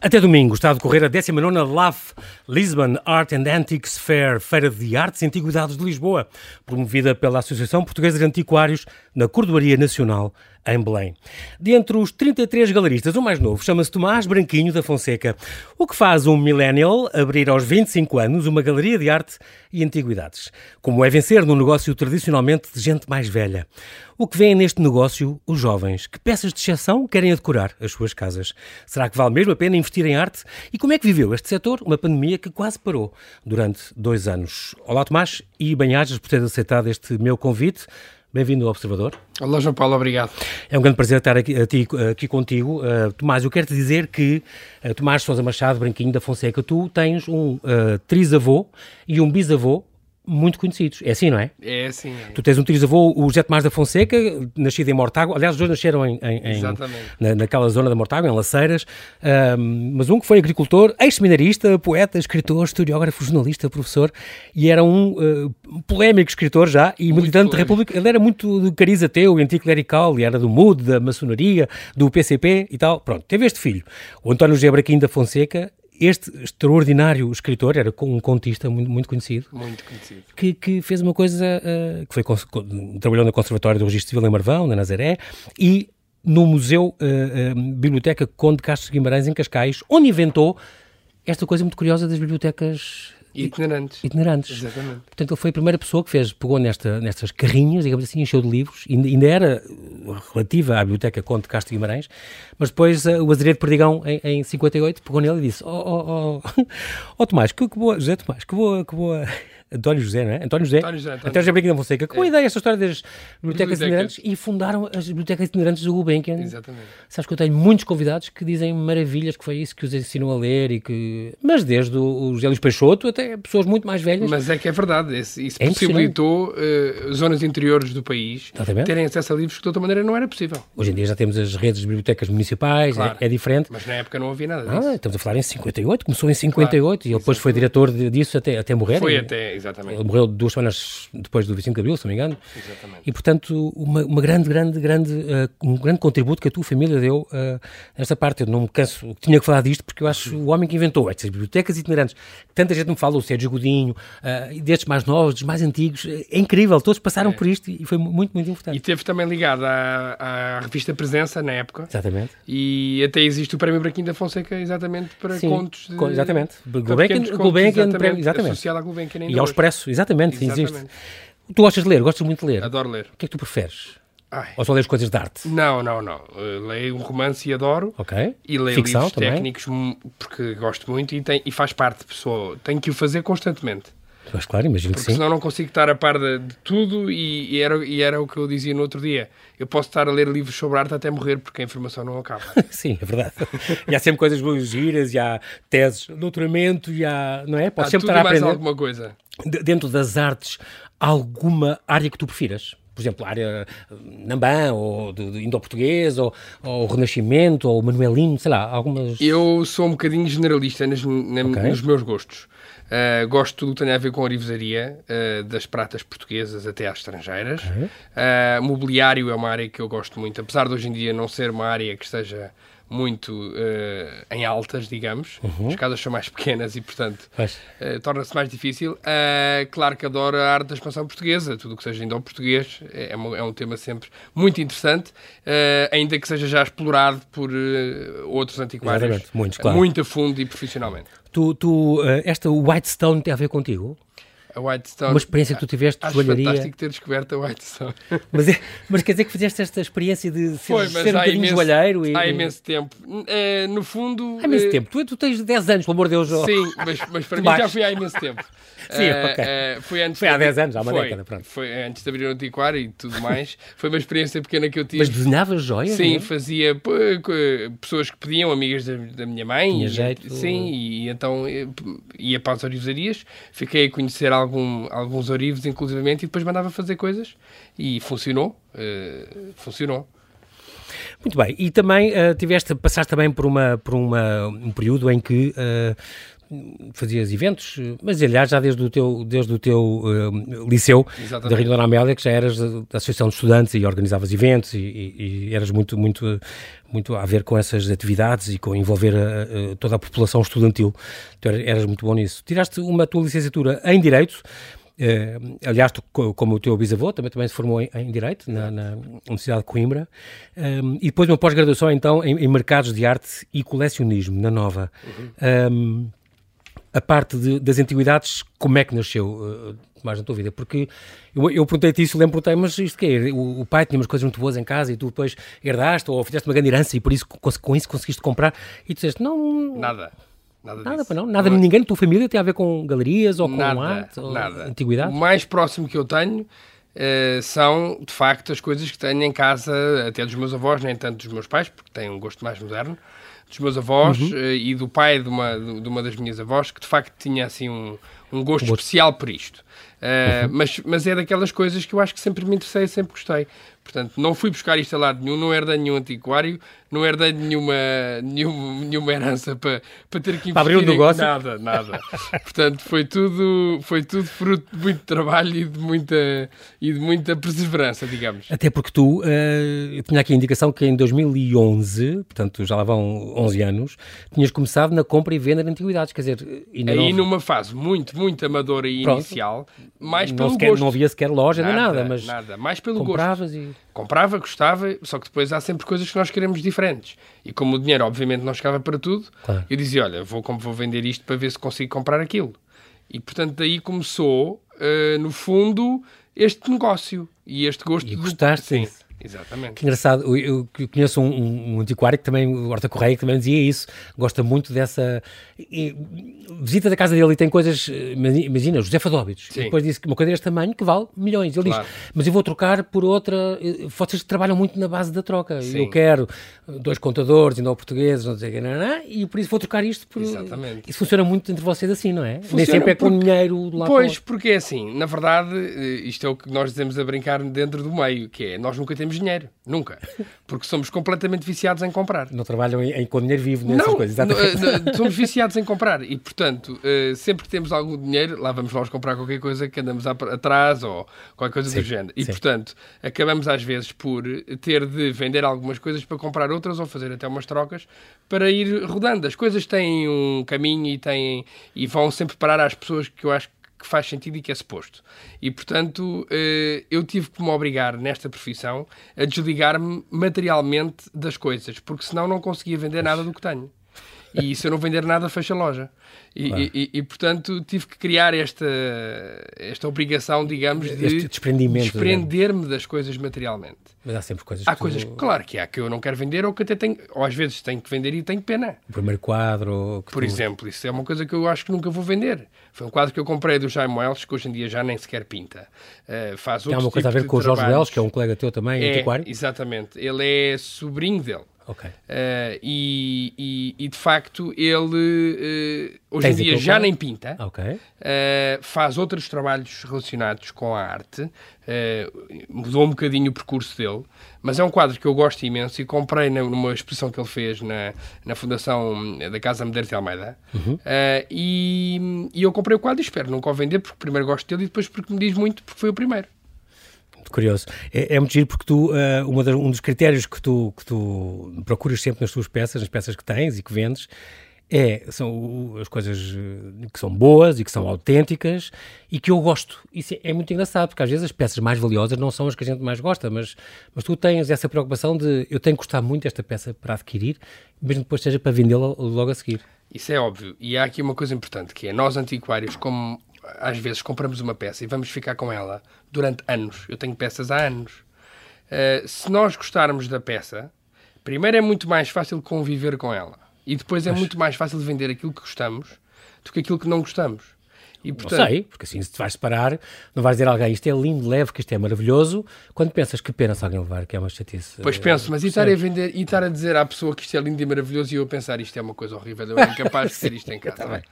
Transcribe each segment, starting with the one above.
Até domingo está a decorrer a 19ª LAF, Lisbon Art and Antiques Fair, Feira de Artes e Antiguidades de Lisboa, promovida pela Associação Portuguesa de Antiquários na Cordoaria Nacional, em Belém. De entre os 33 galeristas, o mais novo chama-se Tomás Branquinho da Fonseca, o que faz um millennial abrir aos 25 anos uma galeria de arte e antiguidades. Como é vencer num negócio tradicionalmente de gente mais velha. O que vêem neste negócio os jovens? Que peças de exceção querem decorar as suas casas? Será que vale mesmo a pena investir em arte? E como é que viveu este setor uma pandemia que quase parou durante dois anos? Olá Tomás e bem-ajas por ter aceitado este meu convite. Bem-vindo ao Observador. Olá, João Paulo, obrigado. É um grande prazer estar aqui, aqui, contigo. Uh, Tomás, eu quero te dizer que uh, Tomás Sousa Machado, Branquinho da Fonseca, tu tens um uh, trisavô e um bisavô muito conhecidos. É assim, não é? É assim. É. Tu tens um trisavô, o José Tomás da Fonseca, nascido em Mortágua. Aliás, os dois nasceram em, em, em na, naquela zona da Mortágua, em Laceiras. Um, mas um que foi agricultor, ex-seminarista, poeta, escritor, historiógrafo, jornalista, professor. E era um uh, polémico escritor já e muito militante da República. Ele era muito do cariz ateu, anticlerical, e era do MUD, da maçonaria, do PCP e tal. Pronto, teve este filho. O António José Braquim da Fonseca este extraordinário escritor, era um contista muito, muito conhecido, muito conhecido. Que, que fez uma coisa, uh, que foi, trabalhou no Conservatório do Registro Civil em Marvão, na Nazaré, e no Museu uh, uh, Biblioteca Conde Castro Guimarães, em Cascais, onde inventou esta coisa muito curiosa das bibliotecas Itinerantes. Itinerantes. Exatamente. Portanto, ele foi a primeira pessoa que fez, pegou nesta, nestas carrinhas, digamos assim, encheu de livros, ainda, ainda era relativa à Biblioteca Conde de Castro Guimarães, mas depois uh, o Azeredo Perdigão, em, em 58, pegou nele e disse: Ó oh, oh, oh, oh, Tomás, que, que boa, José Tomás, que boa, que boa António José, não é? António José. António José. António, José Branquinho da Fonseca. Com é. a ideia, esta história das bibliotecas, itinerantes e fundaram as bibliotecas itinerantes do Gulbenkian. Exatamente. Sabes que eu tenho muitos convidados que dizem maravilhas que foi isso que os ensinam a ler e que... Mas desde o José Luís Peixoto até pessoas muito mais velhas. Mas é que é verdade. Isso, isso é possibilitou uh, zonas interiores do país Exatamente. terem acesso a livros que de outra maneira não era possível. Hoje em dia já temos as redes de bibliotecas municipais, é, claro. é, é, diferente. Mas na época não havia nada ah, disso. Ah, estamos a falar em 58, começou em 58 claro. e ele depois foi diretor disso até, até morrer. Foi até, exatamente. Ele morreu duas semanas depois do 25 de Abril, se não me engano. Exatamente. E, portanto, uma, uma grande, grande, grande, uh, um grande contributo que a tua família deu uh, nesta parte. Eu não me canso, tinha que falar disto, porque eu acho o homem que inventou estas bibliotecas itinerantes. Tanta gente me fala, o Sérgio Godinho, uh, destes mais novos, dos mais antigos. É incrível, todos passaram é. por isto e foi muito, muito importante. E teve também ligado à, à revista Presença, na época. Exatamente. E até existe o Prémio Braquinho da Fonseca, exatamente, para Sim, contos. De, exatamente. Gulbenkian, Gulbenkian, exatamente, exatamente. Associado à Gulbenkian E ao Expresso, exatamente, exatamente. existe. Tu gostas de ler? Gostas muito de ler? Adoro ler. O que é que tu preferes? Ai. Ou só lês coisas de arte? Não, não, não. Uh, leio um romance e adoro. Ok. E leio Ficção, livros também? técnicos porque gosto muito e, tem, e faz parte, pessoa. Tenho que o fazer constantemente. Mas claro, imagino porque que sim. senão não consigo estar a par de, de tudo e, e, era, e era o que eu dizia no outro dia. Eu posso estar a ler livros sobre arte até morrer porque a informação não acaba. sim, é verdade. e há sempre coisas boas giras, e há teses de doutoramento, e há, não é? Posso há sempre estar a aprender. mais alguma coisa. De, dentro das artes, alguma área que tu prefiras? Por exemplo, a área eh, Nambã, ou do, do Indo-Português, ou, ou o Renascimento, ou o Manuelino, sei lá, algumas... Eu sou um bocadinho generalista nas, na, okay. nos meus gostos. Uh, gosto de tudo que tem a ver com a orivesaria, uh, das pratas portuguesas até às estrangeiras. Uhum. Uh, mobiliário é uma área que eu gosto muito, apesar de hoje em dia não ser uma área que esteja muito uh, em altas, digamos. Uhum. As casas são mais pequenas e, portanto, uh, torna-se mais difícil. Uh, claro que adoro a arte da expansão portuguesa, tudo o que seja indo-português é, é, um tema sempre muito interessante, ainda que seja já explorado por outros antiquários muito, claro. muito a fundo e profissionalmente. Tu, tu esta Whitestone tem a ver contigo? A Whitestone. Uma experiência que tu tiveste de joalharia. fantástico ter descoberto a Whitestone. Mas, é, mas quer dizer que fizeste esta experiência de ser, Foi, ser um bocadinho joalheiro? E... Há imenso tempo. É, no fundo... Há imenso é... tempo. Tu, tu tens 10 anos, pelo amor de Deus. Sim, mas, mas para mim já foi há imenso tempo. Sim, uh, ok. Uh, foi, antes foi há 10 anos, há uma foi, década, pronto. Foi antes de abrir o antiquário e tudo mais. foi uma experiência pequena que eu tive. Mas desenhavas joias? Sim, é? fazia pessoas que pediam, amigas da, da minha mãe. Tinha jeito. Sim, e então ia para as orivesarias, fiquei a conhecer algum, alguns orivos, inclusivamente, e depois mandava fazer coisas e funcionou. Uh, funcionou. Muito bem, e também uh, tiveste, passaste também por, uma, por uma, um período em que uh, fazias eventos, mas aliás já desde o teu, desde o teu uh, liceu Exatamente. da Rio Dona Amélia, que já eras da Associação de Estudantes e organizavas eventos e, e, e, eras muito, muito, muito a ver com essas atividades e com envolver a, a, toda a população estudantil. Tu eras muito bom nisso. Tiraste uma tua licenciatura em Direito, Uh, aliás, tu, como o teu bisavô, também, também se formou em, em Direito, na, na, Universidade de Coimbra, um, e depois uma pós-graduação, então, em, em, Mercados de Arte e Colecionismo, na Nova. Uhum. Um, a parte de, das antiguidades, como é que nasceu, uh, mais na tua vida? Porque eu, eu perguntei-te isso, lembro-te, mas isto que é? O, o, pai tinha umas coisas muito boas em casa e tu depois herdaste ou fizeste uma grande herança e por isso com, com isso conseguiste comprar e tu disseste, não... Nada. Nada, nada não. Nada, não ninguém na tua família tem a ver com galerias ou com nada, arte ou nada. antiguidade? O mais próximo que eu tenho uh, são, de facto, as coisas que tenho em casa, até dos meus avós, nem tanto dos meus pais, porque têm um gosto mais moderno, dos meus avós uhum. uh, e do pai de uma, de uma das minhas avós, que de facto tinha assim um, um gosto especial por isto. Uh, uhum. mas, mas é daquelas coisas que eu acho que sempre me interessei, sempre gostei. Portanto, não fui buscar isto a lado nenhum, não herdei nenhum antiquário, não herdei nenhuma, nenhum, nenhuma herança para, para ter que investir para abrir um negócio? Nada, nada. Portanto, foi tudo, foi tudo fruto de muito trabalho e de muita, e de muita perseverança, digamos. Até porque tu, uh, eu tinha aqui a indicação que em 2011, portanto já lá vão 11 anos, tinhas começado na compra e venda de antiguidades, quer dizer... Aí não... numa fase muito, muito amadora e Pronto. inicial, mais pelo não sequer, gosto. Não havia sequer loja nada, nem nada, mas... Nada, mais pelo compravas gosto. E... Comprava, gostava, só que depois há sempre coisas que nós queremos diferentes. E como o dinheiro, obviamente, não chegava para tudo, claro. eu dizia: Olha, vou, vou vender isto para ver se consigo comprar aquilo. E portanto, daí começou, uh, no fundo, este negócio e este gosto. E gostaste do... Sim. Exatamente. Que engraçado, eu, eu conheço um, um, antiquário que também, o Horta Correia, que também dizia isso, gosta muito dessa. E, visita da casa dele e tem coisas, imagina, José Fadóbitos, depois disse que uma coisa deste tamanho que vale milhões. Ele claro. diz, mas eu vou trocar por outra. Vocês trabalham muito na base da troca. Sim. Eu quero dois contadores não portugueses, não sei o que, não, não, e por isso vou trocar isto. Por... Exatamente. Isso funciona muito entre vocês assim, não é? Funciona Nem sempre é com porque... dinheiro lá Pois, porque é assim, na verdade, eh, isto é o que nós dizemos a brincar dentro do meio, que é nós nunca temos dinheiro. Nunca. Porque somos completamente viciados em comprar. Não trabalham em, em com dinheiro vivo nessas não, coisas. Não, somos viciados em comprar. E, portanto, uh, sempre que temos algum dinheiro, lá vamos nós comprar qualquer coisa que andamos atrás ou qualquer coisa sim, do género. E, sim. portanto, acabamos às vezes por ter de vender algumas coisas para comprar outras ou fazer até umas trocas para ir rodando. As coisas têm um caminho e, têm, e vão sempre parar às pessoas que eu acho que faz sentido e que é suposto. E, portanto, eh, eu tive que me obrigar nesta profissão a desligar-me materialmente das coisas, porque senão não conseguia vender nada do que tenho. E se eu não vender nada, fecha a loja. E, claro. e, e, portanto, tive que criar esta, esta obrigação, digamos, de desprender-me das coisas materialmente. Mas há sempre coisas Há que coisas, tu... claro que há, que eu não quero vender ou que até tenho, ou às vezes tenho que vender e tenho pena. O primeiro quadro... Por tu... exemplo, isso é uma coisa que eu acho que nunca vou vender. Foi um quadro que eu comprei do Jaime Wells, que hoje em dia já nem sequer pinta. Uh, faz Tem alguma coisa a ver com o Jorge Wells, que é um colega teu também, é, antiquário? Exatamente. Ele é sobrinho dele. Okay. Uh, e, e, e, de facto ele uh, hoje Tens em dia já nem pinta, okay. uh, faz outros trabalhos relacionados com a arte, mudou um bocadinho o percurso dele, mas é um quadro que eu gosto imenso e comprei numa exposição que ele fez na, na Fundação da Casa Medeiros de Almeida. Uhum. E, e, eu comprei o quadro e espero nunca o vender, porque primeiro gosto dele e depois porque me diz muito, porque foi o primeiro curioso. É, é muito giro porque tu, uh, das, um dos critérios que tu, que tu procuras sempre nas tuas peças, nas peças que tens e que vendes, é, são as coisas eh, que são boas e que são autênticas e que eu gosto. Isso é, é muito engraçado, porque às vezes as peças mais valiosas não são as que a gente mais gosta, mas, mas tu tens essa preocupação de eu tenho que gostar muito desta peça para adquirir, mesmo depois seja para vendê-la logo a seguir. Isso é óbvio. E há aqui uma coisa importante, que é nós antiquários, como às vezes compramos uma peça e vamos ficar com ela durante anos. Eu tenho peças há anos. Uh, se nós gostarmos da peça, primeiro é muito mais fácil conviver com ela. E depois é Mas... muito mais fácil vender aquilo que gostamos do que aquilo que não gostamos. E, portanto... Não sei, porque assim se te vais separar, não vais dizer a alguém isto é lindo, leve, que isto é maravilhoso, quando pensas que pena se alguém levar, que é uma chatice. Pois penso, mas e estar a vender e estar a dizer à pessoa que isto é lindo e maravilhoso e eu a pensar isto é uma coisa horrível, eu é incapaz de ter isto em casa. Tá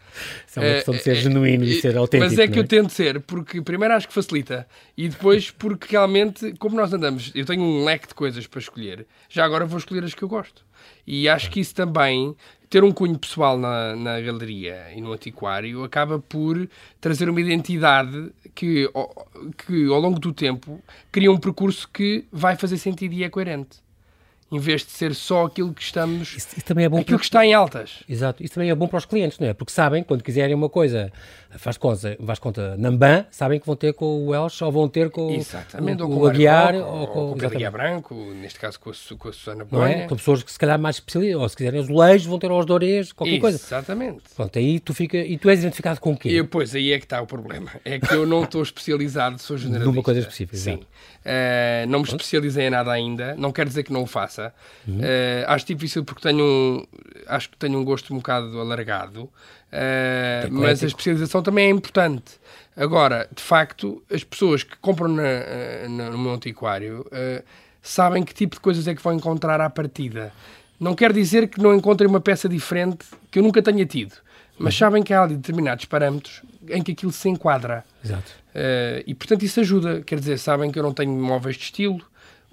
Isso é uma questão de ser é, genuíno é, e ser autêntico. Mas é que é? eu tento ser, porque primeiro acho que facilita e depois porque realmente, como nós andamos, eu tenho um leque de coisas para escolher, já agora vou escolher as que eu gosto. E acho que isso também ter um cunho pessoal na, na galeria e no antiquário acaba por trazer uma identidade que, que, ao longo do tempo, cria um percurso que vai fazer sentido e é coerente em vez de ser só aquilo que estamos. Isso, isso também é bom aquilo para... que está em altas. Exato, isso também é bom para os clientes, não é? Porque sabem, quando quiserem uma coisa, faz conta, faz conta Namban, sabem que vão ter com o Welsh ou vão ter com, exatamente, o, com o Aguiar ou, ou, com, o Pedro Branco, neste caso com a, com a Susana Não é? São pessoas que se calhar mais especialistas, ou se quiserem azulejos, vão ter aos dorês, qualquer coisa. Exatamente. Pronto, aí tu fica. E tu és identificado com o quê? Eu, pois, aí é que está o problema. É que eu não estou especializado, sou generalista. Numa coisa específica, Sim. Uh, não me especializei em nada ainda, não quer dizer que não o faça. Uhum. Uh, Uh, acho difícil porque tenho um, acho que tenho um gosto um bocado alargado, uh, mas a especialização também é importante. Agora, de facto, as pessoas que compram na, eh, na, no meu antiquário uh, sabem que tipo de coisas é que vão encontrar à partida. Não quer dizer que não encontrem uma peça diferente que eu nunca tenha tido, mas uhum. sabem que há determinados parâmetros em que aquilo se enquadra. Exato. e, portanto, isso ajuda. Quer dizer, sabem que eu não tenho móveis de estilo,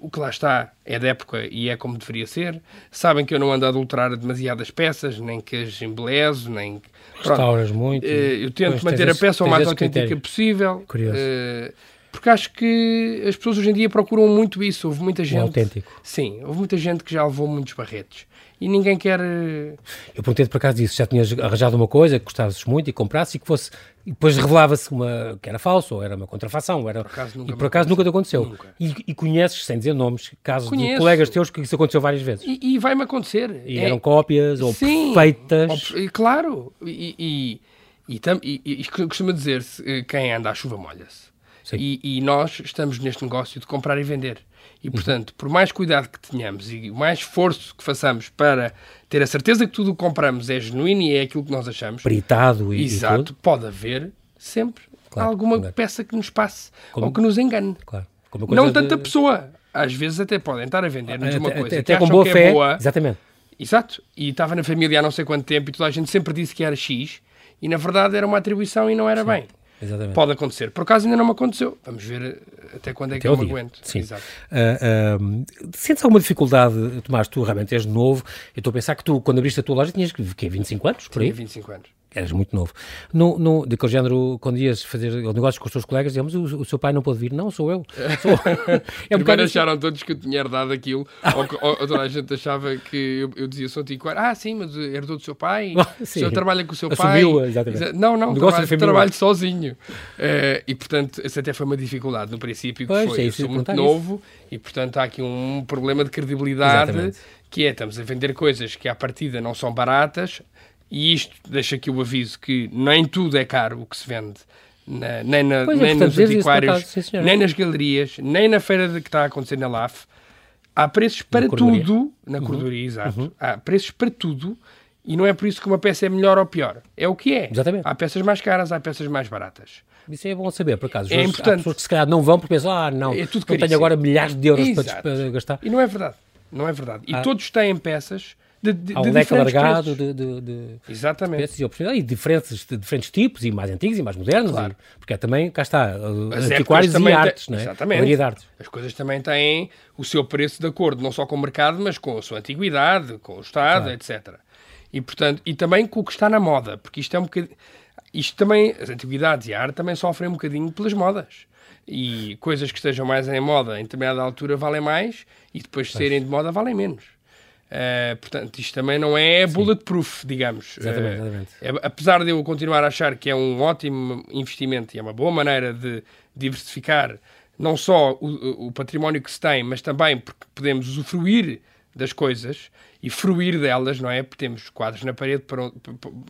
o que lá está é da época e é como deveria ser. Sabem que eu não ando a adulterar demasiadas peças, nem que as embelezo, nem... Restauras muito. Eh, eu tento manter a peça o mais autêntica critério. possível. Curioso. Uh, porque acho que as pessoas hoje em dia procuram muito isso. Houve muita gente... O autêntico. Sim, houve muita gente que já levou muitos barretes e ninguém quer. Eh, eu perguntei-te por acaso disso, já tinhas arranjado uma coisa que gostasses muito e comprasse e que fosse. E depois revelava-se uma, que era falso, ou era uma contrafação, era, por acaso, nunca, e por acaso nunca te aconteceu. E, e, conheces, sem dizer nomes, casos Conheço. de colegas teus que isso aconteceu várias vezes. E, e vai-me acontecer. E é... eram cópias ou Sim, perfeitas. Ou, claro, e, e, e, e costuma dizer-se eh, quem anda à chuva molha-se. E, e, nós estamos neste negócio de comprar e vender. E, portanto, por mais cuidado que tenhamos e mais esforço que façamos para ter a certeza que tudo o que compramos é genuíno e é aquilo que nós achamos. Peritado e Exato, e pode haver sempre claro, alguma claro. peça que nos passe Como, ou que nos engane. Claro. Não tanta pessoa. Às vezes até podem estar a vender-nos uma coisa até, que com boa que é fé. é boa. Exatamente. Exato. E estava na família há não sei quanto tempo e toda a gente sempre disse que era X e na verdade era uma atribuição e não era Sim. bem. Exatamente. Pode acontecer. Por acaso ainda não me aconteceu. Vamos ver eh, até quando é até que eu me aguento. Sim. Exato. Uh, uh, sentes alguma dificuldade, Tomás? Tu realmente és novo. Eu estou a pensar que tu, quando abriste a tua loja, tinhas que, 25 anos? Por aí? Tinha 25 anos eras muito novo. No, no, daquele género, quando ias fazer negócios com os teus colegas, dizíamos, o, o seu pai não pode vir. Não, sou eu. Sou... é um Primeiro acharam todos que eu tinha herdado aquilo, ou, que, ou, toda a gente achava que eu, eu dizia, sou antiquário. Ah, sim, mas herdou do seu pai, o senhor trabalha com o seu Assumiu, pai. Exatamente. Não, não, trabalho, trabalho sozinho. Uh, e, portanto, essa até foi uma dificuldade no princípio, que pois, foi, é eu sou muito novo, isso. e, portanto, há aqui um problema de credibilidade, exatamente. que é, estamos a vender coisas que, à partida, não são baratas, e isto deixa aqui o aviso que nem tudo é caro o que se vende. Na, nem na, pois nem é, nos antiquários, nem nas galerias, nem na feira que está a acontecer na LAF. Há preços para na tudo, na uhum. exato. Uhum. Há preços para tudo e não é por isso que uma peça é melhor ou pior. É o que é. Exatamente. Há peças mais caras, há peças mais baratas. Isso é bom saber, por acaso. É importante. Há pessoas que se calhar não vão porque pensam, ah, não, é tudo não tenho agora milhares de euros para, gastar. E não é verdade. Não é verdade. E ah. todos têm peças de, de, Há um leque alargado de, de, de, Exatamente. e oportunidades, e diferentes, de diferentes tipos, e mais antigos e mais modernos, claro. e, porque é também, cá está, As antiquários e artes, não é? Exatamente. artes. As coisas também têm o seu preço de acordo, não só com o mercado, mas com a sua antiguidade, com o Estado, claro. etc. E, portanto, e também com o que está na moda, porque isto é um bocadinho... Isto também, as antiguidades e a arte também sofrem um bocadinho pelas modas. E coisas que estejam mais em moda em determinada altura valem mais e depois de serem de moda valem menos. Uh, portanto, isto também não é bulletproof, Sim. digamos. Exatamente, exatamente. Uh, apesar de eu continuar a achar que é um ótimo investimento e é uma boa maneira de diversificar não só o, o património que se tem, mas também porque podemos usufruir das coisas e fruir delas, não é? Porque temos quadros na parede para onde,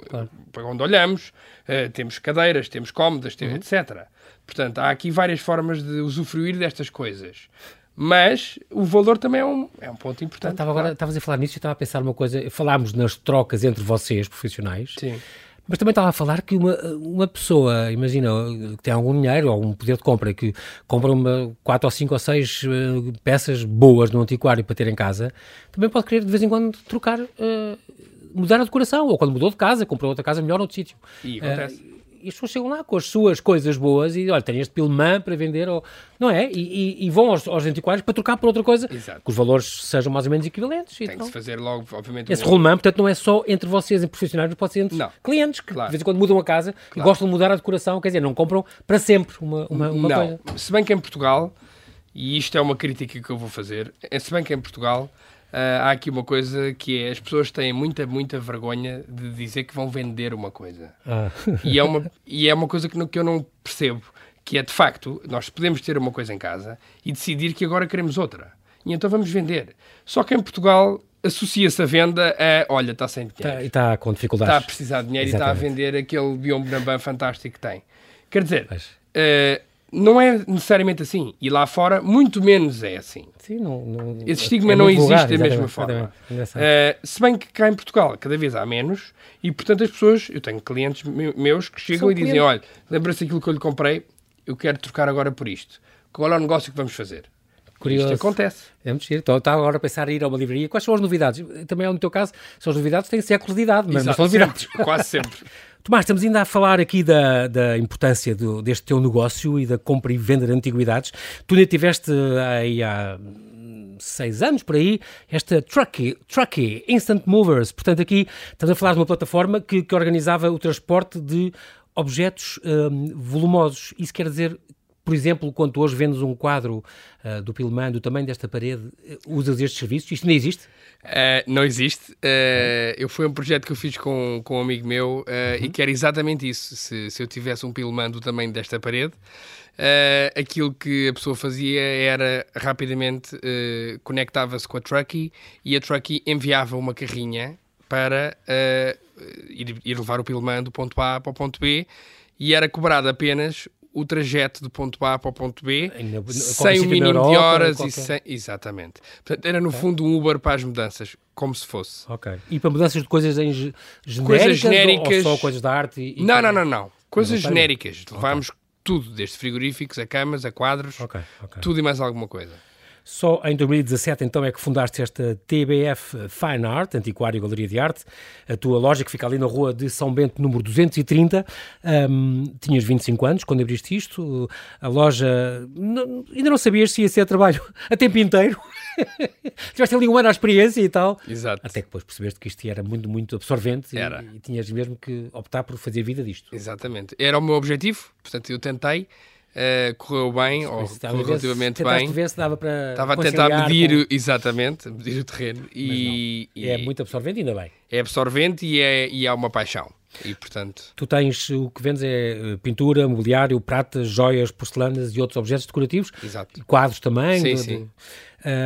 claro. para onde olhamos, uh, temos cadeiras, temos cómodas, uhum. etc. Portanto, há aqui várias formas de usufruir destas coisas. Mas o valor também é um, é um ponto importante. Estava agora, estavas a falar nisso e estava a pensar uma coisa. Falámos nas trocas entre vocês, profissionais. Sim. Mas também estava a falar que uma, uma pessoa, imagina, que tem algum dinheiro ou algum poder de compra, que compra uma, quatro ou cinco ou seis uh, peças boas no antiquário para ter em casa, também pode querer de vez em quando trocar, uh, mudar a decoração, ou quando mudou de casa, comprou outra casa melhor noutro sítio. E acontece. Uh, as pessoas chegam lá com as suas coisas boas e olha, tem este pilmã para vender, ou, não é? E, e, e vão aos, aos, antiquários para trocar por outra coisa, Exato. que os valores sejam mais ou menos equivalentes. Tem que se fazer logo, obviamente. Esse um... rolemã, portanto, não é só entre vocês, em profissionais, mas pode ser entre não. clientes que claro. de vez em quando mudam a casa claro. e gostam de mudar a decoração, quer dizer, não compram para sempre uma, uma, uma não. coisa. Se bem que em Portugal, e isto é uma crítica que eu vou fazer, se bem que em Portugal há aqui uma coisa que é as pessoas têm muita, muita vergonha de dizer que vão vender uma coisa. Ah. E, é uma, e é uma coisa que, que eu não percebo, que é de facto, nós podemos ter uma coisa em casa e decidir que agora queremos outra. E então vamos vender. Só que em Portugal associa-se a venda a, olha, está sem dinheiro. Está, está com dificuldades. Está a precisar de dinheiro Exatamente. e está a vender aquele biombo fantástico que tem. Quer dizer, Mas... uh, não é necessariamente assim. E lá fora, muito menos é assim. Sim, não, não, Esse estigma é não existe vulgar, da mesma forma. Uh, se bem que cá em Portugal cada vez há menos e, portanto, as pessoas... Eu tenho clientes meus que chegam São e dizem, olha, lembra-se aquilo que eu lhe comprei, eu quero trocar agora por isto. Qual é o negócio que vamos fazer? Curioso. Isto acontece. É muito giro. Então, estava agora a pensar em ir a uma livraria. Quais são as novidades? Também, no teu caso, são as novidades têm séculos de idade, mas, Exato, são novidades. Sempre, quase sempre. Tomás, estamos ainda a falar aqui da, da importância do, deste teu negócio e da compra e venda de antiguidades. Tu ainda tiveste aí há seis anos por aí, esta Truckee, Truckee Instant Movers. Portanto, aqui estamos a falar de uma plataforma que, que organizava o transporte de objetos um, volumosos. Isso quer dizer por exemplo, quando hoje vendes um quadro uh, do Pilman do tamanho desta parede, uh, usas estes serviços? Isto não existe? Uh, não existe. Uh, eu foi um projeto que eu fiz com, com um amigo meu uh, uhum. e que era exatamente isso. Se, se eu tivesse um Pilman do tamanho desta parede, aquilo que a pessoa fazia era rapidamente conectava-se com a Truckee e a Truckee enviava uma carrinha para ir, ir levar o Pilman do ponto A para o ponto B e era cobrado apenas o trajeto do ponto A para o ponto B sem o mínimo Europa, de horas qualquer... e sem... Exatamente. Portanto, era no okay. fundo um Uber para as mudanças, como se fosse. Ok. E para mudanças de coisas em genéricas, coisas genéricas... Ou, ou, só coisas da arte? E, e não, não, não, não. Coisas não genéricas. Okay. Levámos tudo, desde frigoríficos a camas, a quadros, okay. tudo e mais alguma coisa. Só em 2017 então é que fundaste esta TBF Fine Art, Antiquário e Galeria de Arte, a tua loja que fica ali na rua de São Bento, número 230. Um, tinhas 25 anos quando abriste isto. A loja não, ainda não sabias se ia ser trabalho a tempo inteiro. Tiveste ali um ano à experiência e tal. Exato. Até que depois percebeste que isto era muito, muito absorvente era. E, e tinhas mesmo que optar por fazer vida disto. Exatamente. Era o meu objetivo, portanto eu tentei. Uh, correu bem, ou correu relativamente bem. ver se dava para Estava a tentar medir, com... exatamente, medir o terreno. E, e, é muito absorvente, ainda bem. É absorvente e é, e é uma paixão. E, portanto... Tu tens, o que vendes é eh, pintura, mobiliário, pratas, joias, porcelanas e outros objetos decorativos. Exato. Quadros também. Sim, sim.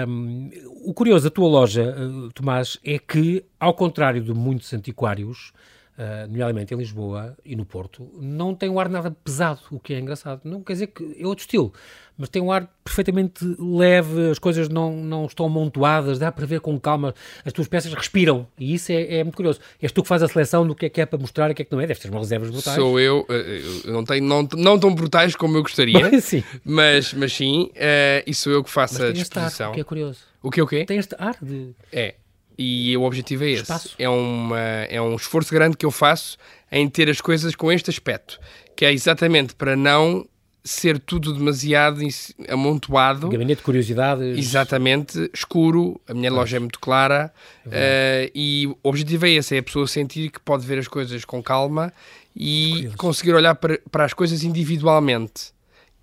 Um, o curioso da tua loja, eh, Tomás, é que, ao contrário de muitos antiquários, uh, nomeadamente em Lisboa e no Porto, não tem um ar nada pesado, o que é engraçado. Não quer dizer que é outro estilo, mas tem um ar perfeitamente leve, as coisas não, não estão amontoadas, dá para ver com calma, as tuas peças respiram, e isso é, é muito curioso. És tu que fazes a seleção do que é que é para mostrar e o que é que não é, deves ter umas reservas brutais. Sou eu, eh, eu não, tenho, não, não tão brutais como eu gostaria, sim. Mas, mas sim, uh, e sou eu que faço mas a disposição. Ar, o que é curioso. O que é o quê? Tem este ar de... É, e o objetivo é esse. É, uma, é um esforço grande que eu faço em ter as coisas com este aspecto, que é exatamente para não ser tudo demasiado amontoado. Gabinete de curiosidades. Exatamente, escuro, a minha loja é muito clara é uh, e o objetivo é esse, é a pessoa sentir que pode ver as coisas com calma e conseguir olhar para, para as coisas individualmente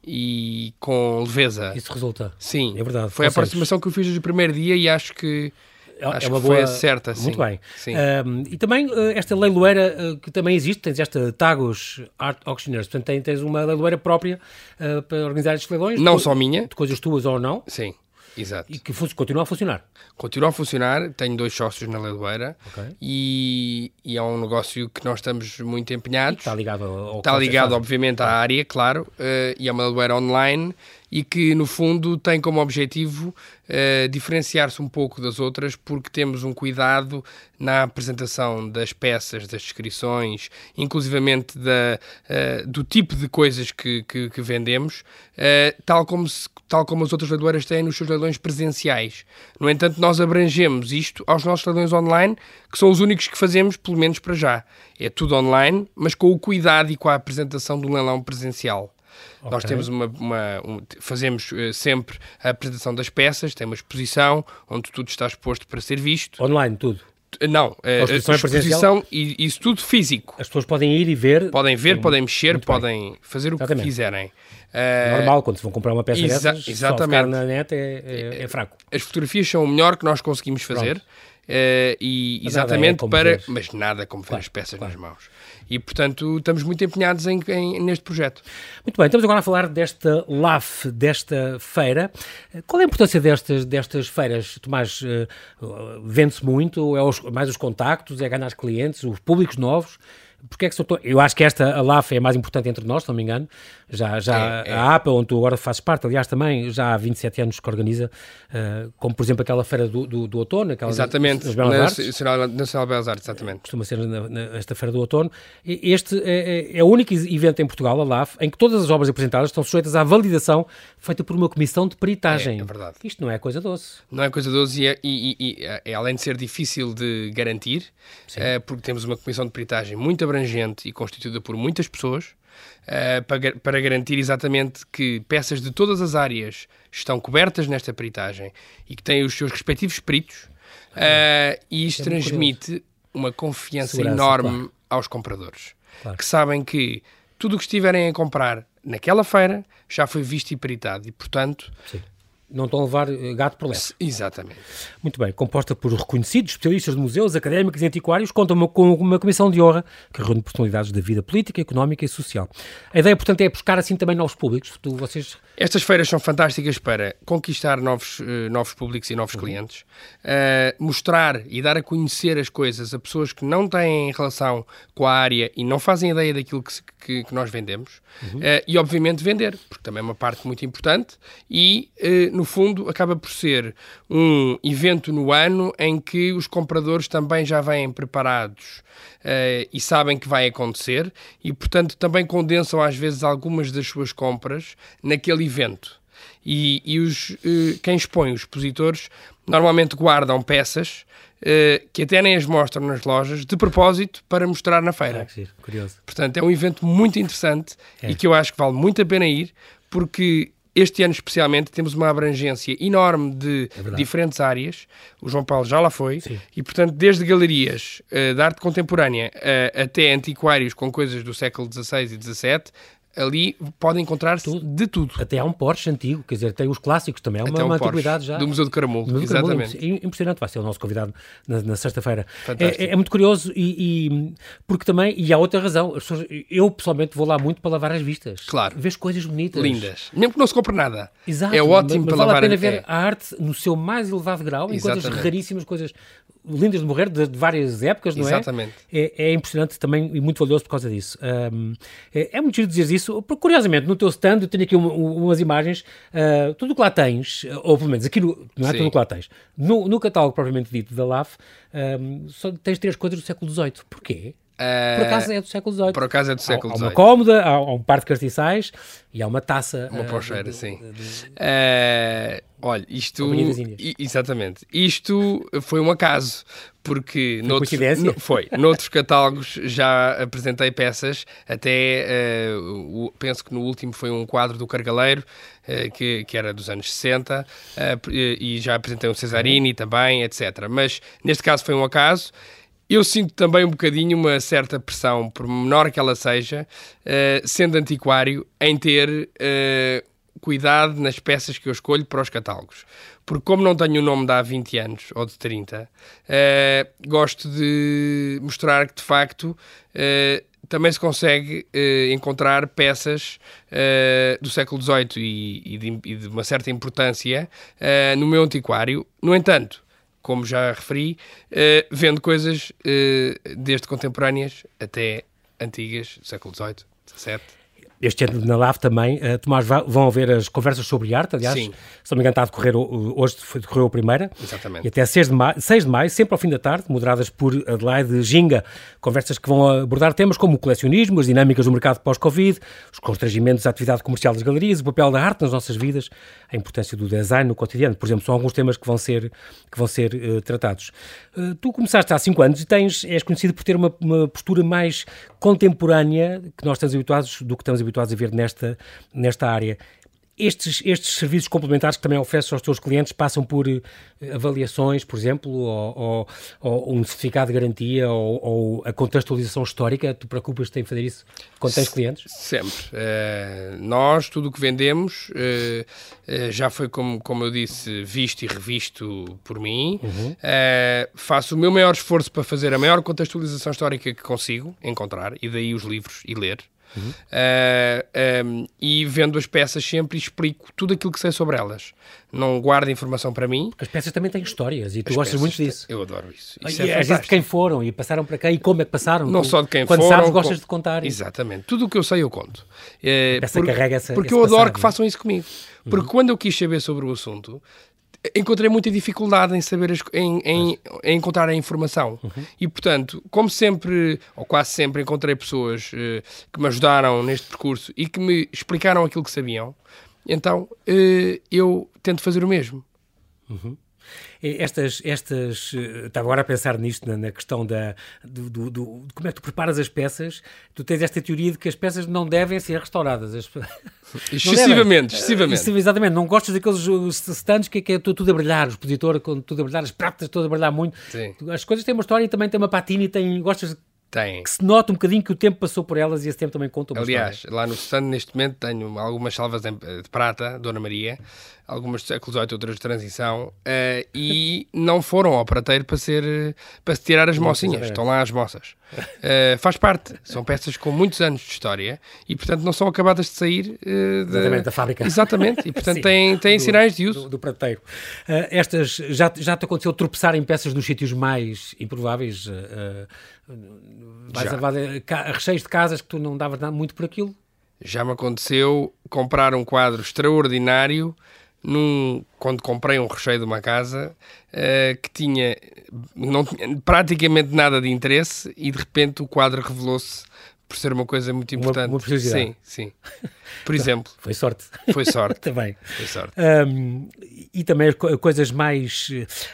e com leveza. Isso resulta. Sim, é verdade. Foi a aproximação que eu fiz desde o primeiro dia e acho que Acho é uma boa... certa, sim. Muito bem. Um, e também uh, esta leiloeira uh, que também existe, tens esta Tagos Art Auctioneers, portanto tens uma leiloeira própria uh, para organizar estes leilões. Não de, só minha. De coisas tuas ou não. Sim. Exato. E que continua a funcionar. Continua a funcionar, tenho dois sócios na leiloeira okay. e, e, é um negócio que nós estamos muito empenhados. E está ligado ao, Está ligado, obviamente, à área, claro, uh, e é uma leiloeira online e que, no fundo, tem como objetivo uh, diferenciar-se um pouco das outras porque temos um cuidado na apresentação das peças, das descrições, inclusivamente da, uh, do tipo de coisas que, que, que vendemos, uh, tal, como se, tal como as outras leiloeiras têm nos seus leilões presenciais. No entanto, nós abrangemos isto aos nossos leilões online, que são os únicos que fazemos, pelo menos para já. É tudo online, mas com o cuidado e com a apresentação do leilão presencial. Okay. Nós temos uma, uma um, fazemos uh, sempre a apresentação das peças, tem uma exposição onde tudo está exposto para ser visto. Online, tudo? Não, a, exposição, a exposição é e isso tudo físico. As pessoas podem ir e ver. Podem ver, podem mexer, podem bem. fazer o Exatamente. que quiserem. Uh, Normal, quando se vão comprar uma peça exa dessas, exatamente. na net é, é, é, fraco. As fotografias são o melhor que nós conseguimos fazer. Uh, e mas exatamente é para. Mas nada como ver claro, as peças claro. nas mãos. E, portanto, estamos muito empenhados em, em, neste projeto. Muito bem, estamos agora a falar desta LAF, desta feira. Qual é a importância destas, destas feiras, Tomás? Uh, Vende-se muito? É os, mais os contactos? É ganhar clientes? Os públicos novos? Porque é que sou tão... Eu acho que esta, a LAF, é a mais importante entre nós, se não me engano. Já, já é, é. a APA, onde tu agora fazes parte, aliás, também já há 27 anos que organiza, uh, como por exemplo aquela feira do, do, do outono, aquela exatamente, das Belas Artes. Nacional, Belas Artes, exatamente. Costuma ser na, na, esta feira do outono. Este é, é, é, o único evento em Portugal, a LAF, em que todas as obras apresentadas estão sujeitas à validação feita por uma comissão de peritagem. É, é verdade. Isto não é coisa doce. Não é coisa doce e, é, e, e, e além de ser difícil de garantir, é, porque temos uma comissão de peritagem muito abrangente e constituída por muitas pessoas, uh, para, para garantir exatamente que peças de todas as áreas estão cobertas nesta peritagem e que têm os seus respectivos peritos, uh, e isto é transmite uma confiança Segurança, enorme claro. aos compradores, claro. que sabem que tudo o que estiverem a comprar naquela feira já foi visto e peritado e, portanto, Sim não estão a levar eh, gato por lebre. Exatamente. Muito bem. Composta por reconhecidos especialistas de museus, académicos e antiquários, conta com uma comissão de honra que reúne personalidades da vida política, económica e social. A ideia, portanto, é buscar assim também novos públicos. Tu, vocês... Estas feiras são fantásticas para conquistar novos, uh, novos públicos e novos uhum. clientes, uh, mostrar e dar a conhecer as coisas a pessoas que não têm relação com a área e não fazem ideia daquilo que, que, que nós vendemos, uhum. uh, e obviamente vender, porque também é uma parte muito importante e no fundo, acaba por ser um evento no ano em que os compradores também já vêm preparados uh, e sabem que vai acontecer e, portanto, também condensam às vezes algumas das suas compras naquele evento. E, e os, uh, quem expõe, os expositores, normalmente guardam peças uh, que até nem as mostram nas lojas, de propósito, para mostrar na feira. Ah, que curioso. Portanto, é um evento muito interessante é. e que eu acho que vale muito a pena ir, porque este ano, especialmente, temos uma abrangência enorme de é diferentes áreas. O João Paulo já lá foi. Sim. E, portanto, desde galerias uh, de arte contemporânea uh, até antiquários com coisas do século XVI e XVII, ali podem encontrar-se de tudo. Até há um Porsche antigo, quer dizer, tem os clássicos também, é uma, um uma antiguidade já. Do Museu de Caramulo, exatamente. Caramulo, impressionante, vai ser o nosso convidado na, na sexta-feira. É, é, muito curioso e, e, porque também, e há outra razão, pessoas, eu pessoalmente vou lá muito para lavar as vistas. Claro. Vês coisas bonitas. Lindas. Mesmo que não se compre nada. Exato. É ótimo para vale lavar. Vale a pena ver a arte no seu mais elevado grau, em exatamente. coisas raríssimas, coisas lindas de morrer, de, de várias épocas, não é? Exatamente. É, é impressionante também e muito valioso por causa disso. Um, é, é, muito giro dizer isso, porque curiosamente no teu stand eu tenho aqui uma, umas imagens, uh, tudo o que lá tens, ou pelo menos aqui no, não é Sim. tudo o que lá tens, no, no catálogo propriamente dito da LAF, um, só tens três coisas do século XVIII. Porquê? Uh, por acaso é do século XVIII. Por acaso é do século XVIII. Há, há uma cómoda, há, há, um par de castiçais e há uma taça. Uma uh, pocheira, sim. De, de, uh, olha, isto. Exatamente. Isto foi um acaso, porque foi noutros, no, foi. Noutros catálogos já apresentei peças, até uh, o, penso que no último foi um quadro do Cargaleiro, que, que era dos anos 60, uh, e já apresentei um Cesarini também, etc. Mas neste caso foi um acaso. Eu sinto também um bocadinho uma certa pressão, por menor que ela seja, uh, sendo antiquário, em ter uh, cuidado nas peças que eu escolho para os catálogos. Porque, como não tenho o nome de há 20 anos ou de 30, uh, eh, gosto de mostrar que, de facto, também se consegue encontrar peças do século XVIII e, e, de, e, de, uma certa importância no meu antiquário. No entanto, como já referi, uh, vendo coisas uh, desde contemporâneas até antigas, século XVIII, XVII. Este ano na LAV também, uh, Tomás, vão haver as conversas sobre arte, aliás, Sim. se não me engano está a decorrer, hoje decorreu a primeira. Exatamente. E até 6 de, maio, 6 de maio, sempre ao fim da tarde, moderadas por Adelaide Ginga, conversas que vão abordar temas como o colecionismo, as dinâmicas do mercado pós-Covid, os constrangimentos da atividade comercial das galerias, o papel da arte nas nossas vidas, a importância do design no cotidiano, por exemplo, são alguns temas que vão ser, que vão ser uh, tratados. Uh, tu começaste há 5 anos e tens, és conhecido por ter uma, uma postura mais contemporânea que nós estamos habituados, do que estamos habituados a ver nesta, nesta área. Estes, estes serviços complementares que também ofereces aos teus clientes passam por uh, avaliações, por exemplo, ou, ou, ou, um certificado de garantia, ou, ou a contextualização histórica? Tu preocupas-te em fazer isso quando tens clientes? Sempre. Uh, nós, tudo o que vendemos, uh, já foi, como, como eu disse, visto e revisto por mim. Uhum. faço o meu maior esforço para fazer a maior contextualização histórica que consigo encontrar, e daí os livros e ler. Uhum. Uh, eh, um, ehm, e vendo as peças sempre explico tudo aquilo que sei sobre elas. Não guardo informação para mim. As peças também têm histórias e tu as gostas muito disso. Eu adoro isso. isso é às vezes de quem foram e passaram para cá e como é que passaram. Não tu, só de quem quando foram. Quando sabes, gostas com... de contar. Exatamente. Tudo o que eu sei eu conto. É, peça porque, carrega essa, porque eu adoro passado, que façam isso comigo. Porque uhum. quando eu quis saber sobre o assunto, encontrei muita dificuldade em saber as, em, em, em, encontrar a informação uhum. e portanto como sempre ou quase sempre encontrei pessoas uh, que me ajudaram neste percurso e que me explicaram aquilo que sabiam então uh, eu tento fazer o mesmo uhum. Estas, estas, eh, estava agora a pensar nisto, na, na questão da, do, do, do, de como é que tu preparas as peças. Tu tens esta teoria de que as peças não devem ser restauradas. As... Excessivamente, excessivamente. Exatamente, não gostas daqueles stands que é, que é tudo a brilhar, o expositor com tudo a brilhar, as pratas todas a brilhar muito. Sim. As coisas têm uma história e também têm uma patina e têm, gostas tem. Que se nota um bocadinho que o tempo passou por elas e esse tempo também conta uma Aliás, história. lá no stand neste momento tenho algumas salvas de prata, Dona Maria, algumas do século XVIII, outras de transição, uh, e não foram ao prateiro para, ser, para se tirar as mocinhas. Estão lá as moças. Uh, faz parte. São peças com muitos anos de história e, portanto, não são acabadas de sair uh, de... Da fábrica. Exatamente. E, portanto, têm, têm do, sinais de uso. Do, do prateiro. estas, já, já te aconteceu tropeçar em peças nos sítios mais improváveis? a recheios de casas que tu não davas muito por aquilo? Já me aconteceu comprar um quadro extraordinário num, quando comprei um recheio de uma casa uh, que tinha, não tinha praticamente nada de interesse e de repente o quadro revelou-se por ser uma coisa muito importante. Uma, uma sim, sim. Por exemplo. Foi sorte. Foi sorte. também. Foi sorte. Um, e também coisas mais.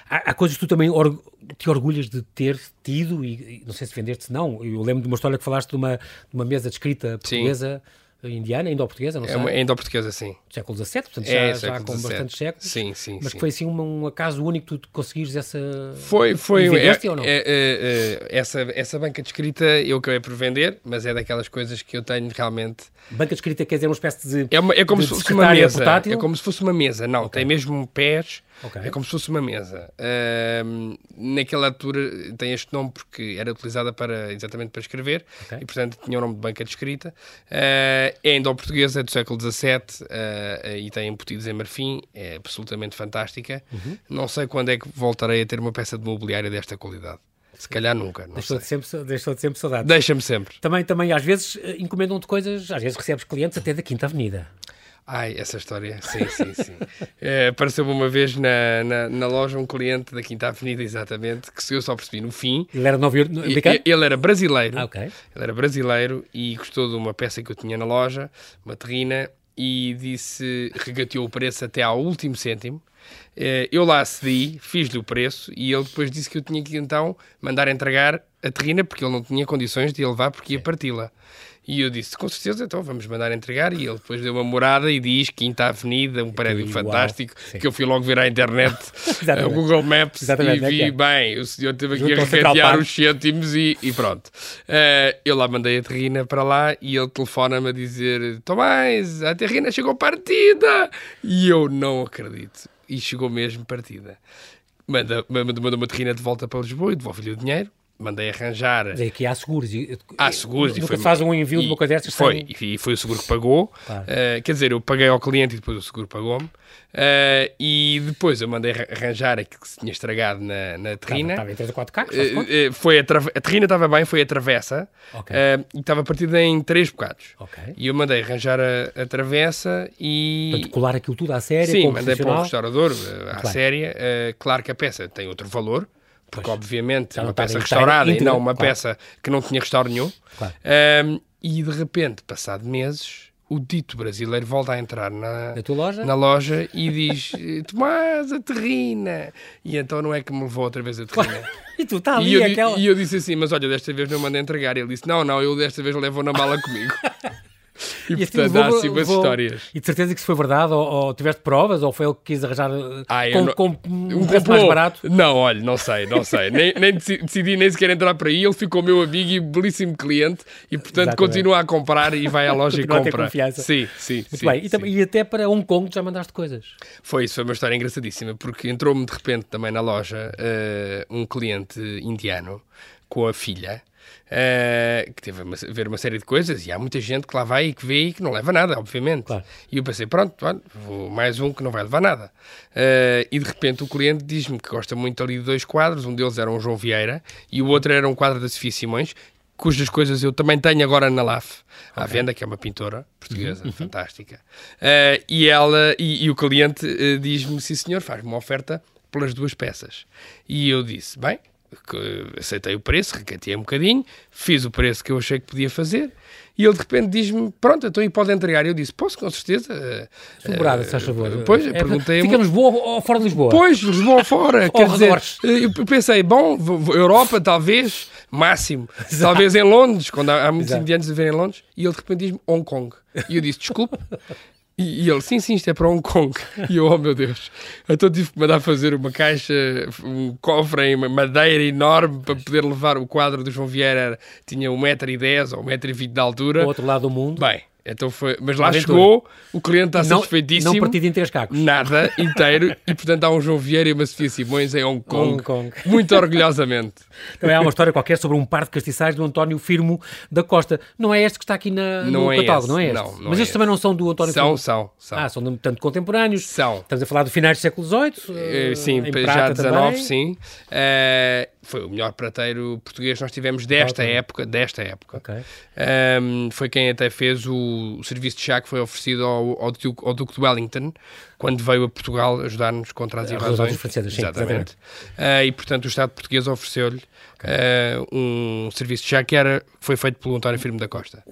Há, há, coisas que tu também or, te orgulhas de ter tido, e, e não sei se vendeste, não. Eu lembro de uma história que falaste de uma, de uma mesa de escrita portuguesa. Sim indiana, indo-portuguesa, não sei. É uma indo-portuguesa, sim. Século XVII, portanto é, já, já com bastante séculos. Sim, sim, Mas sim. foi assim um, um, acaso único tu conseguires essa... Foi, foi. É, ou não? É, é, é, essa, essa banca de escrita eu acabei por vender, mas é daquelas coisas que eu tenho realmente... Banca de escrita quer dizer uma espécie de É, uma, é como se fosse uma mesa. Portátil? É como se fosse uma mesa, não, okay. tem mesmo pés Okay. É como se fosse uma mesa. Uh, naquela altura tem este nome porque era utilizada para, exatamente para escrever okay. e, portanto, tinha o nome de banca de escrita. Uh, é indo-portuguesa, é do século XVII uh, ah, e tem embutidos em marfim. É absolutamente fantástica. Uhum. Não sei quando é que voltarei a ter uma peça de mobiliária desta qualidade. Se calhar nunca. Deixou-te sempre, deixou -de sempre saudades. Deixa-me sempre. Também, também, às vezes, eh, encomendam-te coisas, às vezes recebes clientes até da Quinta Avenida. Ai, essa história, sim, sim, sim. é, Apareceu-me uma vez na, na, na, loja um cliente da Quinta Avenida, exatamente, que eu só percebi no fim. Ele era novo ele, ele era brasileiro. Ah, okay. Ele era brasileiro e gostou de uma peça que eu tinha na loja, uma terrina, e disse, regateou o preço até ao último cêntimo. É, eu lá cedi, fiz-lhe o preço e ele depois disse que eu tinha que então mandar entregar a terrina porque ele não tinha condições de a levar porque ia parti-la. E eu disse, com certeza, então vamos mandar entregar. E ele depois deu uma morada e diz Quinta Avenida, um prédio fantástico, que eu fui logo ver à internet, o Google Maps, Exatamente, e vi, é é. bem, o senhor teve aqui a regatear os cêntimos e, e pronto. Uh, eu lá mandei a terrina para lá e ele telefona-me a dizer, Tomás, a terrina chegou partida! E eu não acredito. E chegou mesmo partida. Manda, manda, manda uma terrina de volta para Lisboa e devolve-lhe o dinheiro mandei arranjar. Mas aqui há seguros. Há seguros. Nunca e foi, faz um envio e, de uma coisa dessas. Foi, e foi o seguro que pagou. Claro. Uh, quer dizer, eu paguei ao cliente e depois o seguro pagou-me. Uh, e depois eu mandei arranjar aquilo que se tinha estragado na, na terrina. Estava em 3 ou 4 cacos. Uh, foi a, a terrina estava bem, foi a travessa. Okay. e estava partida em 3 bocados. Okay. E eu mandei arranjar a, a travessa e. Portanto, colar aquilo tudo à séria. Sim, mandei para o restaurador à claro. séria. claro que a peça tem outro valor porque pois. obviamente é uma peça restaurada e não uma claro. peça que não tinha restauro nenhum. Claro. Um, e de repente, passado meses, o dito brasileiro volta a entrar na, loja? na loja e diz Tomás, a terrina. E então não é que me levou outra vez a terrina. e tu está ali e eu, aquela... e eu disse assim, mas olha, desta vez não mandei entregar. E ele disse, não, não, eu desta vez levo na mala comigo. E, e portanto há assim umas histórias. E de certeza que isso foi verdade? Ou, ou, tiveste provas? Ou foi ele que quis arranjar ah, com, não, com, um, preço mais barato? Não, olha, não sei, não sei. nem, nem decidi nem sequer entrar para aí. Ele ficou meu amigo e belíssimo cliente e portanto Exatamente. continua a comprar e vai à loja e compra. Sim, sim. Muito sim, bem. Sim. E, e, até para Hong Kong já mandaste coisas? Foi, isso foi uma história engraçadíssima porque entrou-me de repente também na loja uh, um cliente indiano com a filha Uh, que teve a ver uma série de coisas e há muita gente que lá vai e que vê e que não leva nada, obviamente. Claro. E eu pensei, pronto, vou mais um que não vai levar nada. Uh, e de repente o cliente diz-me que gosta muito ali de dois quadros, um deles era um João Vieira e o outro era um quadro da Sofia Simões, cujas coisas eu também tenho agora na LAF, à okay. venda, que é uma pintora portuguesa uhum. fantástica. Uh, e ela e, e o cliente diz-me, sim senhor, faz-me uma oferta pelas duas peças. E eu disse, bem, aceitei o preço, recateei um bocadinho, fiz o preço que eu achei que podia fazer e ele de repente diz-me: Pronto, então e pode entregar? Eu disse: Posso, com certeza. Sobrada, uh, se faz favor. Pois, é, perguntei. Fica Lisboa ou fora de Lisboa? Pois, Lisboa ou fora. quer dizer, eu pensei: Bom, Europa, talvez, máximo. Exato. Talvez em Londres, quando há, há muitos Exato. indianos a ver em Londres. E ele de repente diz-me: Hong Kong. E eu disse: Desculpe. E, e, ele, sim, sim, isto é para Hong Kong. E eu, oh meu Deus. Então tive que mandar fazer uma caixa, um cofre em madeira enorme para poder levar o quadro do João Vieira. Tinha 1,10m ou 1,20m de altura. Do outro lado do mundo. Bem, então foi, mas lá chegou, o cliente está não, satisfeitíssimo. Não partido em três cacos. Nada, inteiro. e portanto há um João Vieira e uma Sofia Simões em Hong Kong. Hong Kong. Muito orgulhosamente. Também há uma história qualquer sobre um par de castiçais do António Firmo da Costa. Não é este que está aqui na, não no é catálogo, esse. não é este? Não, não mas é estes também não são do António são, Firmo? São, são. Ah, são tanto contemporâneos. São. Estamos a falar do finais do século XVIII. Uh, sim, já 19, sim. Uh, foi o melhor prateiro português que nós tivemos desta okay. época, desta época. Okay. Um, foi quem até fez o, o, serviço de chá que foi oferecido ao, ao, Duque, ao Duque de Wellington quando veio a Portugal ajudar-nos contra as invasões. Sim, exatamente. Uh, e portanto o Estado português ofereceu-lhe okay. uh, um serviço de chá que era, foi feito pelo António Firme da Costa.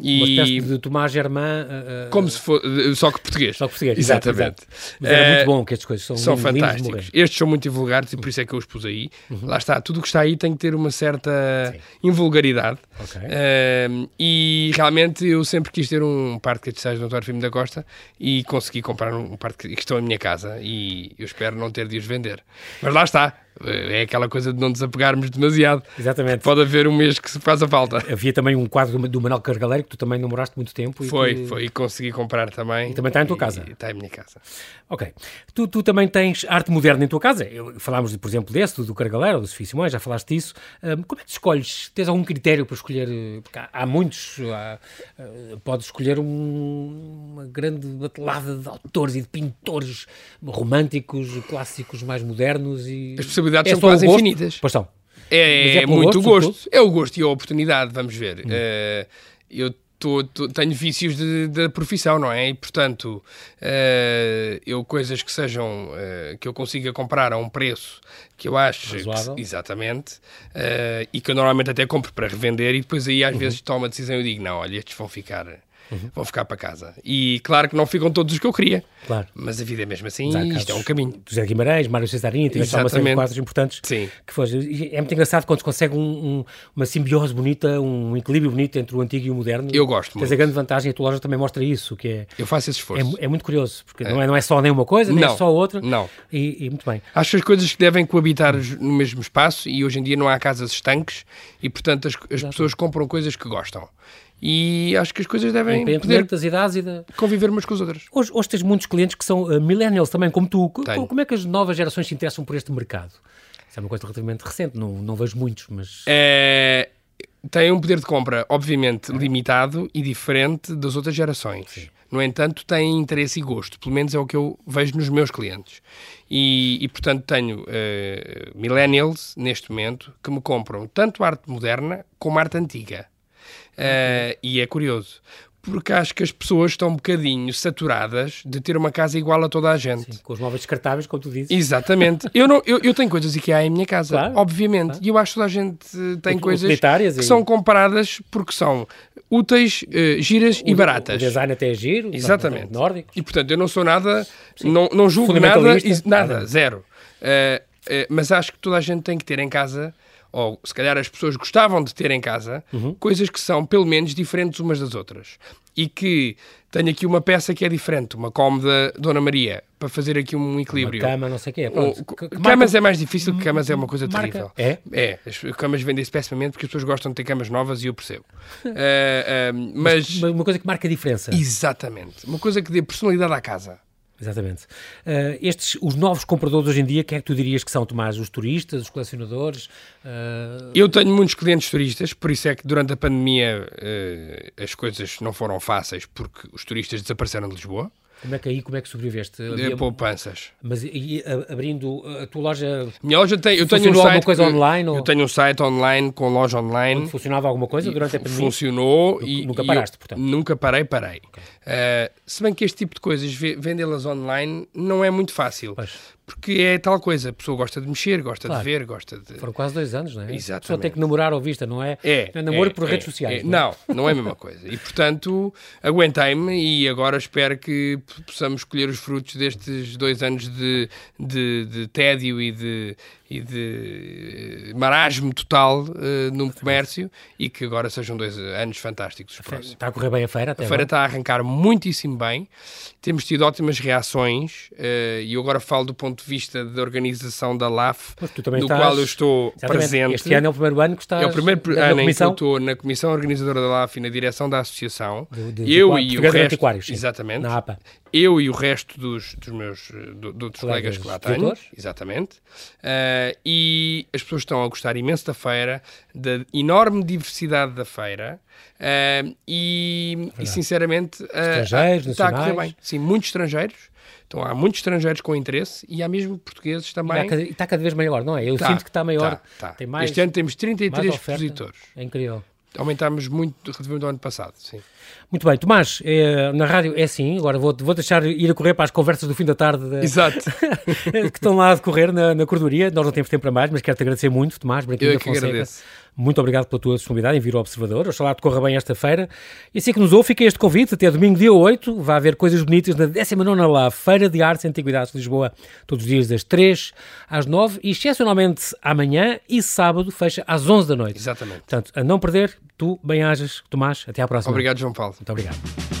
E... Uma espécie de Tomás Germain. Uh, Como se fosse. Só que português. Só que português, exatamente. Exato, uh, muito bom que estas coisas são, são fantásticos. Estes são muito invulgares e por isso é que eu os pus aí. Uhum. Lá está, tudo o que está aí tem que ter uma certa Sim. invulgaridade. Okay. Uh, e realmente eu sempre quis ter um par de castiçais do António Firme da Costa e consegui comprar um par que estão em minha casa e eu espero não ter de os vender. Mas lá está. É aquela coisa de não desapegarmos demasiado. Exatamente. Pode haver um mês que se faz a falta. Havia também um quadro do Manuel Cargaleiro que tu também namoraste muito tempo. foi, que... foi. E consegui comprar também. E também está em tua casa. Está em minha casa. Ok. Tu, tu também tens arte moderna em tua casa. Eu, falámos, por exemplo, desse, do Cargaleiro, do Sofia Simões, já falaste disso. Um, como é que escolhes? Tens algum critério para escolher? Porque há, há muitos. Há, uh, podes escolher um, uma grande batelada de autores e de pintores românticos, clássicos mais modernos. E... As possibilidades é são quase infinitas. Pois são. É, é muito gosto, gosto. É o gosto e a oportunidade, vamos ver. Hum. Uh, eu tô, tô, tenho vícios da profissão, não é? E, portanto, uh, eu coisas que sejam, uh, que eu consiga comprar a um preço que eu acho que, exatamente, uh, e que eu normalmente até compro para revender e depois aí às uhum. vezes tomo a decisão e digo, não, olha, estes vão ficar uhum. vão ficar para casa. E claro que não ficam todos os que eu queria. Claro. Mas a vida é mesmo assim Exato, isto é um caminho. José Guimarães, Mário Cesarini, tiveste uma série de quadros importantes. Sim. Que foi, é muito engraçado quando se consegue um, um, uma simbiose bonita, um equilíbrio bonito entre o antigo e o moderno. Eu gosto Tens muito. a grande vantagem, a tua loja também mostra isso, que é... Eu faço esse esforço. É, é muito curioso, porque é. Não, é, não é só nem uma coisa, nem é não, só outra. Não. E, e, muito bem. Acho que as coisas que devem coabitar no mesmo espaço e hoje em dia não há casas estanques e, portanto, as, as pessoas compram coisas que gostam e acho que as coisas devem poder das idades e da... conviver umas com as outras. Hoje, hoje tens muitos clientes que são uh, millennials também, como tu. Tenho. Como é que as novas gerações se interessam por este mercado? Isso é uma coisa relativamente recente, não, não vejo muitos, mas... É, tem um poder de compra, obviamente, limitado e diferente das outras gerações. Sim. No entanto, tem interesse e gosto, pelo menos é o que eu vejo nos meus clientes. E, e portanto, tenho uh, millennials, neste momento, que me compram tanto arte moderna como arte antiga. Uh, e é curioso, porque acho que as pessoas estão um bocadinho saturadas de ter uma casa igual a toda a gente. Sim, com os móveis descartáveis, como tu dizes. Exatamente. eu, não, eu, eu tenho coisas IKEA em minha casa, claro, obviamente. Claro. E eu acho que toda a gente tem o, coisas que e... são comparadas porque são úteis, uh, giras o, e baratas. O design até é giro. Exatamente. Nórdico. E, portanto, eu não sou nada, não, não julgo nada, nada, zero. Uh, uh, mas acho que toda a gente tem que ter em casa ou se calhar as pessoas gostavam de ter em casa, uhum. coisas que são pelo menos diferentes umas das outras. E que tenho aqui uma peça que é diferente, uma cómoda Dona Maria, para fazer aqui um equilíbrio. Uma cama, não sei o quê. Pronto. O, camas marca... é mais difícil, que camas é uma coisa marca... terrível. É? É. As camas vendem-se pessimamente porque as pessoas gostam de ter camas novas e eu percebo. uh, uh, mas... Uma coisa que marca a diferença. Exatamente. Uma coisa que dê personalidade à casa. Exatamente. Uh, estes, os novos compradores hoje em dia, quem é que tu dirias que são, Tomás? Os turistas, os colecionadores? Uh... Eu tenho muitos clientes turistas, por isso é que durante a pandemia uh, as coisas não foram fáceis, porque os turistas desapareceram de Lisboa. Como é que aí, como é que sobreviveste? Havia... Poupanças. Mas e, abrindo a tua loja... Minha loja tem, eu tenho um site... alguma coisa online? Ou... Eu tenho um site online com loja online. Onde funcionava alguma coisa durante a pandemia? Funcionou e... Nunca paraste, portanto? Nunca parei, parei. Okay. Uh, se bem que este tipo de coisas, vendê-las online, não é muito fácil. Pois porque é tal coisa, a pessoa gosta de mexer, gosta claro. de ver, gosta de... Foram quase dois anos, não é? Exatamente. A pessoa tem que namorar ao vista, não é? É. é namoro é, por é, redes sociais. É, não, é? não é a mesma coisa. E, portanto, aguentei-me e agora espero que possamos colher os frutos destes dois anos de, de, de tédio e de, e de marasmo total uh, no comércio e que agora sejam dois anos fantásticos. Está a correr bem a feira até A feira está a arrancar muitíssimo bem. Temos tido ótimas reações uh, e eu agora falo do ponto de vista da organização da LAF, no estás... qual eu estou presente. Este ano é o primeiro ano que estás É o primeiro ano em que eu estou na comissão organizadora da LAF e na direção da associação. De, de, eu de, e o resto... Exatamente. Na APA. Eu e o resto dos, dos meus do, do, dos colegas, colegas que lá tenho. Exatamente. Uh, e as pessoas estão a gostar imenso da feira, da enorme diversidade da feira. Uh, e, e, sinceramente, uh, estrangeiros, está a correr bem. Sim, muitos estrangeiros. Então há muitos estrangeiros com interesse e há mesmo portugueses também. E está cada vez maior, não é? Eu tá, sinto que está maior. Tá, tá. Tem mais, este ano temos 33 expositores. É incrível. Aumentámos muito relativamente ao ano passado, sim. Muito bem, Tomás, é, na rádio é assim, agora vou, vou deixar ir a correr para as conversas do fim da tarde de, Exato. que estão lá a decorrer na, na. Nós não temos tempo para mais, mas quero-te agradecer muito, Tomás, Branquinho Eu é da Fonseca. Agradeço. Muito obrigado pela tua disponibilidade em vir ao Observador. Oxalá te corra bem esta feira. E assim que nos ouve, fica este convite. Até domingo, dia 8, vai haver coisas bonitas na 19 lá, Feira de Artes e Antiguidades de Lisboa, todos os dias das 3 às 9 e excepcionalmente amanhã e sábado fecha às 11 da noite. Exatamente. Portanto, a não perder, tu bem-ajas, Tomás. Até à próxima. Obrigado, João Paulo. Muito obrigado.